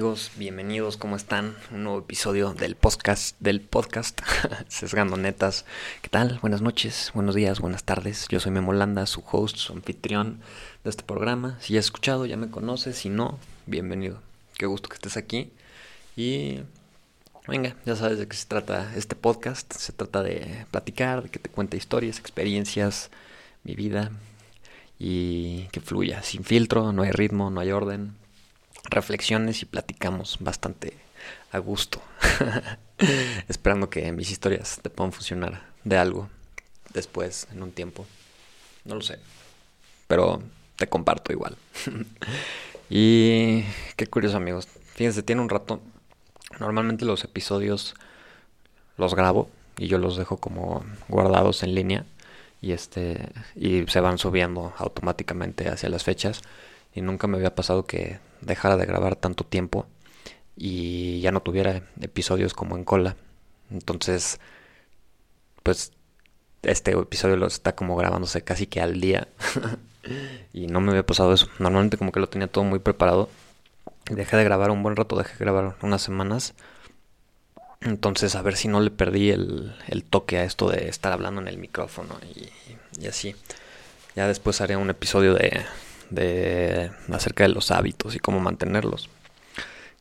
¿Qué tal amigos? Bienvenidos, ¿cómo están? Un nuevo episodio del podcast, del podcast Sesgando Netas. ¿Qué tal? Buenas noches, buenos días, buenas tardes. Yo soy Memolanda, su host, su anfitrión de este programa. Si ya has escuchado, ya me conoces, si no, bienvenido. Qué gusto que estés aquí. Y venga, ya sabes de qué se trata este podcast. Se trata de platicar, de que te cuente historias, experiencias, mi vida y que fluya sin filtro, no hay ritmo, no hay orden reflexiones y platicamos bastante a gusto. Esperando que mis historias te puedan funcionar de algo después, en un tiempo. No lo sé. Pero te comparto igual. y qué curioso amigos. Fíjense, tiene un rato. Normalmente los episodios los grabo y yo los dejo como guardados en línea y este y se van subiendo automáticamente hacia las fechas y nunca me había pasado que dejara de grabar tanto tiempo y ya no tuviera episodios como en cola. Entonces, pues este episodio lo está como grabándose casi que al día y no me había pasado eso. Normalmente como que lo tenía todo muy preparado. Dejé de grabar un buen rato, dejé de grabar unas semanas. Entonces a ver si no le perdí el, el toque a esto de estar hablando en el micrófono y, y así. Ya después haré un episodio de, de acerca de los hábitos y cómo mantenerlos.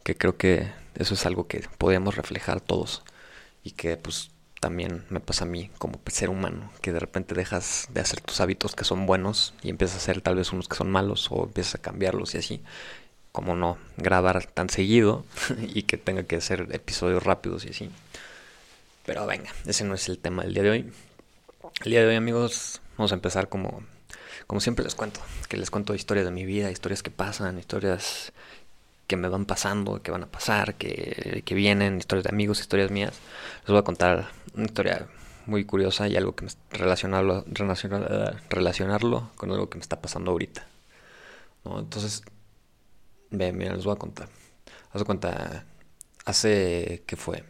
Que creo que eso es algo que podemos reflejar todos y que pues también me pasa a mí como ser humano, que de repente dejas de hacer tus hábitos que son buenos y empiezas a hacer tal vez unos que son malos o empiezas a cambiarlos y así. Como no grabar tan seguido y que tenga que hacer episodios rápidos y así. Pero venga, ese no es el tema del día de hoy. El día de hoy amigos vamos a empezar como como siempre les cuento, que les cuento historias de mi vida, historias que pasan, historias que me van pasando, que van a pasar, que, vienen, historias de amigos, historias mías. Les voy a contar una historia muy curiosa y algo que me relacionarlo, relacionarlo con algo que me está pasando ahorita. Entonces, ven, mira, les voy a contar. Haz cuenta, hace, ¿qué fue?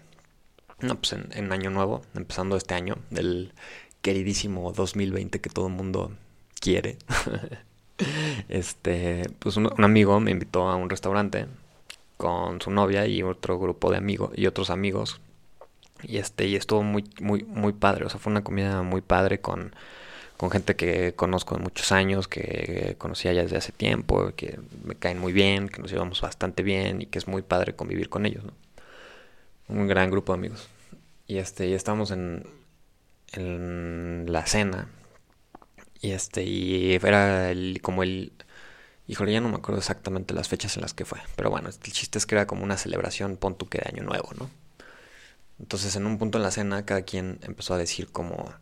No, pues en, en Año Nuevo, empezando este año, del queridísimo 2020 que todo el mundo quiere. este, pues un, amigo me invitó a un restaurante con su novia y otro grupo de amigos y otros amigos. Y este, y estuvo muy, muy, muy padre. O sea, fue una comida muy padre con, con gente que conozco de muchos años, que conocía ya desde hace tiempo, que me caen muy bien, que nos llevamos bastante bien y que es muy padre convivir con ellos, Un gran grupo de amigos. Y este, y estamos en, en la cena y este, y era el, como el. Híjole, ya no me acuerdo exactamente las fechas en las que fue. Pero bueno, el chiste es que era como una celebración, pon tú que de año nuevo, ¿no? Entonces en un punto en la cena cada quien empezó a decir como,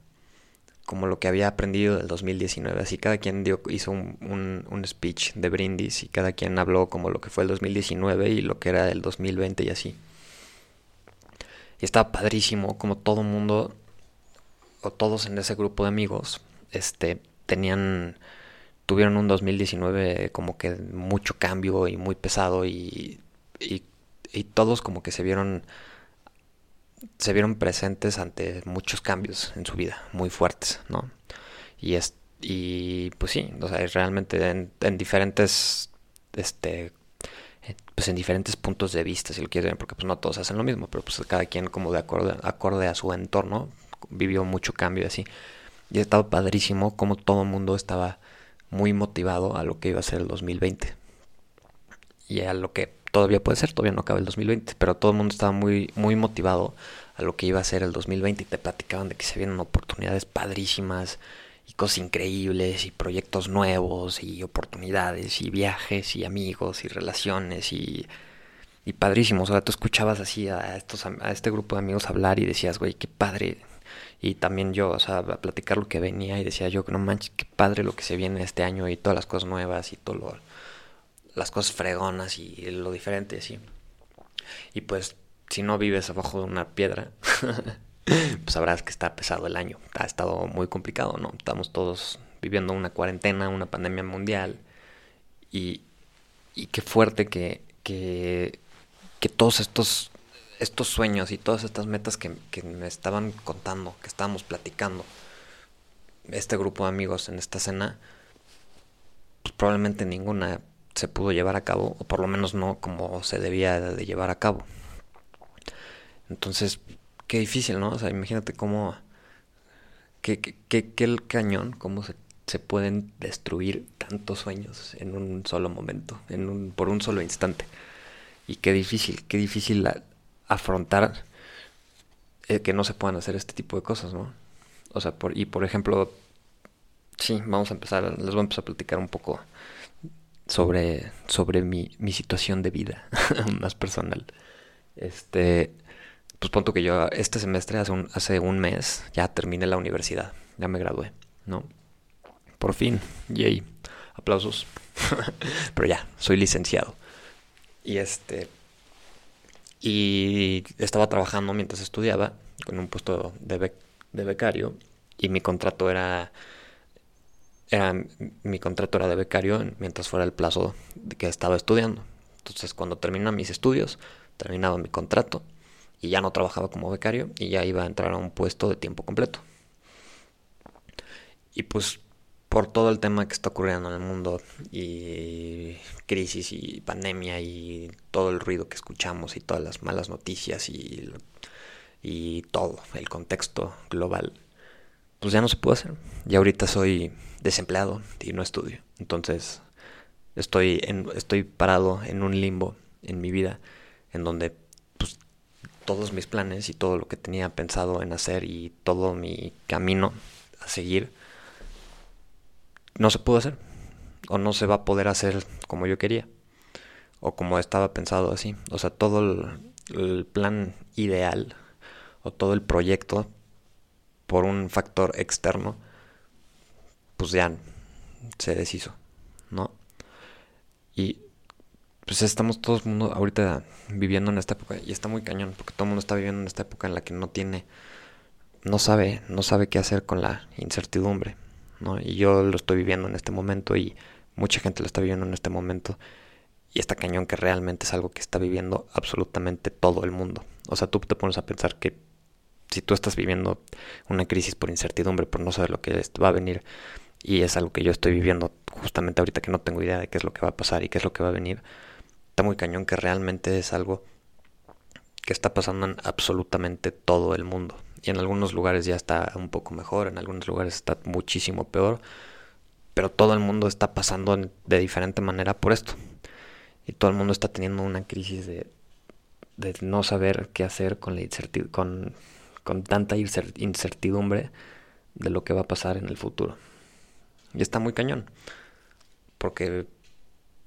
como lo que había aprendido del 2019. Así cada quien dio, hizo un, un, un, speech de brindis y cada quien habló como lo que fue el 2019 y lo que era el 2020 y así. Y estaba padrísimo como todo mundo, o todos en ese grupo de amigos, este, tenían, tuvieron un 2019 como que mucho cambio y muy pesado y, y, todos como que se vieron, se vieron presentes ante muchos cambios en su vida, muy fuertes, ¿no? Y, es, y pues sí, o sea, realmente en, en diferentes, este, pues en diferentes puntos de vista, si lo quieren, porque pues no todos hacen lo mismo, pero pues cada quien como de acorde, acorde a su entorno vivió mucho cambio así. Y estaba padrísimo como todo el mundo estaba muy motivado a lo que iba a ser el 2020. Y a lo que todavía puede ser, todavía no acaba el 2020, pero todo el mundo estaba muy, muy motivado a lo que iba a ser el 2020 y te platicaban de que se vienen oportunidades padrísimas y cosas increíbles y proyectos nuevos y oportunidades y viajes y amigos y relaciones y, y padrísimos. O sea, tú escuchabas así a, estos, a este grupo de amigos hablar y decías, güey, qué padre y también yo, o sea, a platicar lo que venía y decía yo que no manches, qué padre lo que se viene este año y todas las cosas nuevas y todo lo, las cosas fregonas y lo diferente, así. Y pues, si no vives abajo de una piedra, pues sabrás que está pesado el año. Ha estado muy complicado, ¿no? Estamos todos viviendo una cuarentena, una pandemia mundial. Y, y qué fuerte que, que, que todos estos estos sueños y todas estas metas que, me estaban contando, que estábamos platicando, este grupo de amigos en esta cena, pues probablemente ninguna se pudo llevar a cabo, o por lo menos no como se debía de llevar a cabo. Entonces, qué difícil, ¿no? O sea, imagínate cómo, qué, qué, qué, el cañón, cómo se, se, pueden destruir tantos sueños en un solo momento, en un, por un solo instante. Y qué difícil, qué difícil afrontar eh, que no se puedan hacer este tipo de cosas, ¿no? O sea, por, y por ejemplo, sí, vamos a empezar, les voy a empezar a platicar un poco sobre, sobre mi, mi situación de vida más personal. Este, pues punto que yo este semestre, hace un, hace un mes, ya terminé la universidad, ya me gradué, ¿no? Por fin, yay, aplausos. Pero ya, soy licenciado. Y este, y estaba trabajando mientras estudiaba con un puesto de, de becario y mi contrato era era mi contrato era de becario mientras fuera el plazo que estaba estudiando. Entonces, cuando terminan mis estudios, terminaba mi contrato y ya no trabajaba como becario y ya iba a entrar a un puesto de tiempo completo. Y pues por todo el tema que está ocurriendo en el mundo y crisis y pandemia y todo el ruido que escuchamos y todas las malas noticias y, y todo el contexto global, pues ya no se puede hacer. Y ahorita soy desempleado y no estudio. Entonces estoy, en, estoy parado en un limbo en mi vida en donde pues, todos mis planes y todo lo que tenía pensado en hacer y todo mi camino a seguir no se pudo hacer o no se va a poder hacer como yo quería o como estaba pensado así. O sea, todo el, plan ideal o todo el proyecto por un factor externo pues ya se deshizo, ¿no? Y pues estamos todos mundo ahorita viviendo en esta época y está muy cañón porque todo el mundo está viviendo en esta época en la que no tiene no sabe no sabe qué hacer con la incertidumbre y yo lo estoy viviendo en este momento y mucha gente lo está viviendo en este momento. Y está cañón que realmente es algo que está viviendo absolutamente todo el mundo. O sea tú te pones a pensar que si tú estás viviendo una crisis por incertidumbre por no saber lo que va a venir y es algo que yo estoy viviendo justamente ahorita que no tengo idea de qué es lo que va a pasar y qué es lo que va a venir, está muy cañón que realmente es algo que está pasando en absolutamente todo el mundo. Y en algunos lugares ya está un poco mejor, en algunos lugares está muchísimo peor, pero todo el mundo está pasando de diferente manera por esto. Y todo el mundo está teniendo una crisis de, de no saber qué hacer con, la con, con tanta incertidumbre de lo que va a pasar en el futuro. Y está muy cañón. Porque,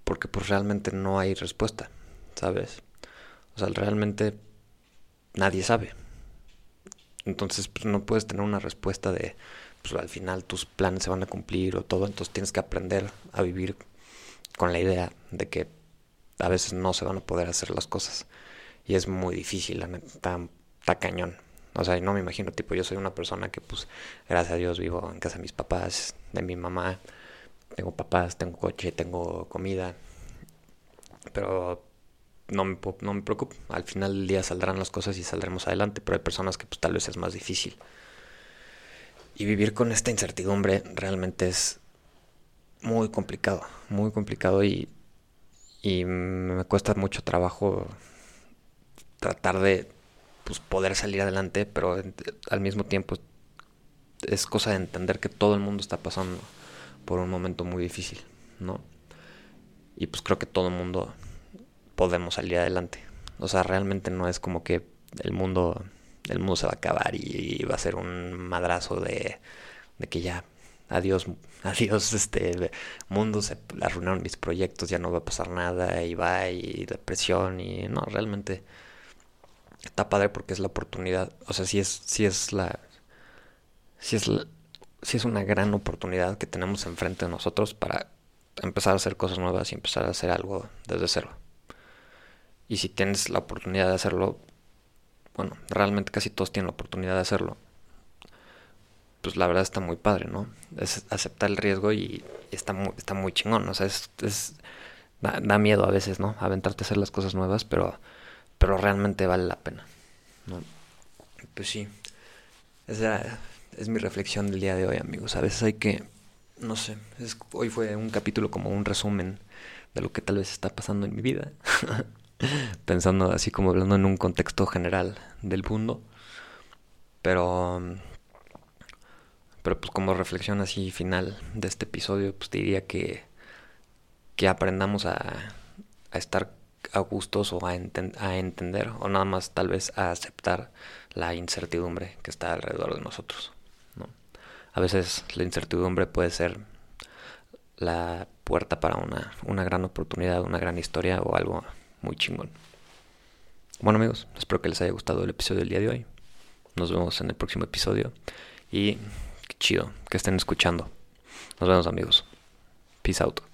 porque pues realmente no hay respuesta, ¿sabes? O sea, realmente nadie sabe. Entonces, pues no puedes tener una respuesta de, pues al final tus planes se van a cumplir o todo. Entonces tienes que aprender a vivir con la idea de que a veces no se van a poder hacer las cosas. Y es muy difícil, está, está cañón. O sea, no me imagino, tipo, yo soy una persona que, pues, gracias a Dios vivo en casa de mis papás, de mi mamá. Tengo papás, tengo coche, tengo comida. Pero no me, no me preocupo. Al final del día saldrán las cosas y saldremos adelante. Pero hay personas que, pues, tal vez es más difícil. Y vivir con esta incertidumbre realmente es muy complicado. Muy complicado y, y me cuesta mucho trabajo tratar de pues, poder salir adelante, pero al mismo tiempo es cosa de entender que todo el mundo está pasando por un momento muy difícil, ¿no? Y pues creo que todo el mundo podemos salir adelante. O sea, realmente no es como que el mundo, el mundo se va a acabar y, va a ser un madrazo de, de que ya adiós, adiós este mundo, se arruinaron mis proyectos, ya no va a pasar nada y va y depresión y no, realmente está padre porque es la oportunidad, o sea, sí es, sí es la, sí es, es una gran oportunidad que tenemos enfrente de nosotros para empezar a hacer cosas nuevas y empezar a hacer algo desde cero. Y si tienes la oportunidad de hacerlo, bueno, realmente casi todos tienen la oportunidad de hacerlo. Pues la verdad está muy padre, ¿no? Es aceptar el riesgo y, está, muy, está muy chingón. O sea, es, es da, miedo a veces, ¿no? Aventarte a hacer las cosas nuevas, pero pero realmente vale la pena. Pues sí, esa es mi reflexión del día de hoy, amigos. A veces hay que, no sé, hoy fue un capítulo como un resumen de lo que tal vez está pasando en mi vida. Pensando así como hablando en un contexto general del mundo. Pero pero pues como reflexión así final de este episodio, pues diría que, que aprendamos a, a estar a gustos o a, a entender o nada más tal vez a aceptar la incertidumbre que está alrededor de nosotros. ¿no? A veces la incertidumbre puede ser la puerta para una, una gran oportunidad, una gran historia o algo muy chingón. Bueno amigos, espero que les haya gustado el episodio del día de hoy. Nos vemos en el próximo episodio y qué chido que estén escuchando. Nos vemos amigos. Peace out.